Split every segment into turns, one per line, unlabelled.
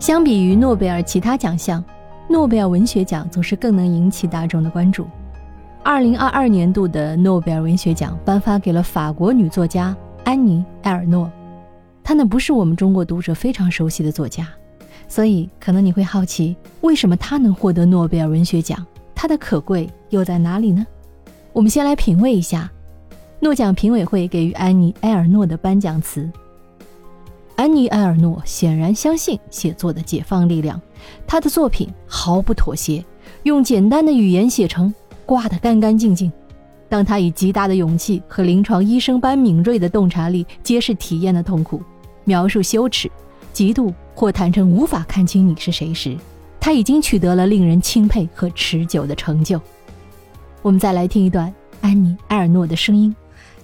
相比于诺贝尔其他奖项，诺贝尔文学奖总是更能引起大众的关注。二零二二年度的诺贝尔文学奖颁发给了法国女作家安妮·埃尔诺，她呢不是我们中国读者非常熟悉的作家，所以可能你会好奇，为什么她能获得诺贝尔文学奖？她的可贵又在哪里呢？我们先来品味一下诺奖评委会给予安妮·埃尔诺的颁奖词。安妮·埃尔诺显然相信写作的解放力量，她的作品毫不妥协，用简单的语言写成。刮得干干净净。当他以极大的勇气和临床医生般敏锐的洞察力揭示体验的痛苦，描述羞耻、嫉妒或坦诚无法看清你是谁时，他已经取得了令人钦佩和持久的成就。我们再来听一段安妮·埃尔诺的声音。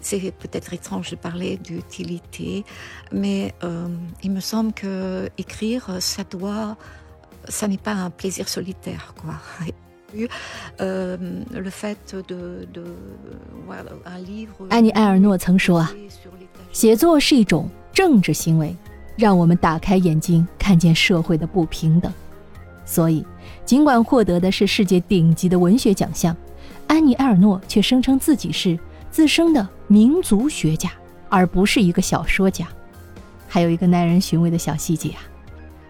C'est peut-être étrange de parler d'utilité, mais il me semble que écrire, ça doit, ça n'est pas un plaisir solitaire, quoi.
Euh, 安妮·埃尔诺曾说啊，写作是一种政治行为，让我们打开眼睛，看见社会的不平等。所以，尽管获得的是世界顶级的文学奖项，安妮·埃尔诺却声称自己是自称的民族学家，而不是一个小说家。还有一个耐人寻味的小细节啊，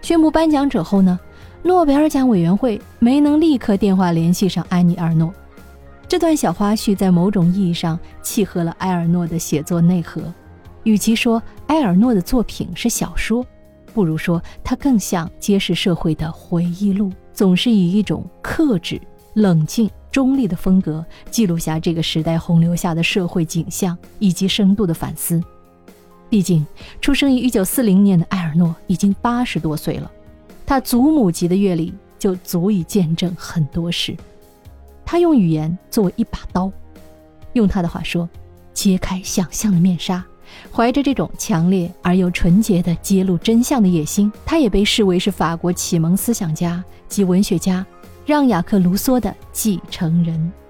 宣布颁奖者后呢？诺贝尔奖委员会没能立刻电话联系上安妮·埃尔诺，这段小花絮在某种意义上契合了埃尔诺的写作内核。与其说埃尔诺的作品是小说，不如说它更像揭示社会的回忆录，总是以一种克制、冷静、中立的风格记录下这个时代洪流下的社会景象以及深度的反思。毕竟，出生于1940年的埃尔诺已经八十多岁了。他祖母级的阅历就足以见证很多事。他用语言作为一把刀，用他的话说，揭开想象的面纱。怀着这种强烈而又纯洁的揭露真相的野心，他也被视为是法国启蒙思想家及文学家让·雅克·卢梭的继承人。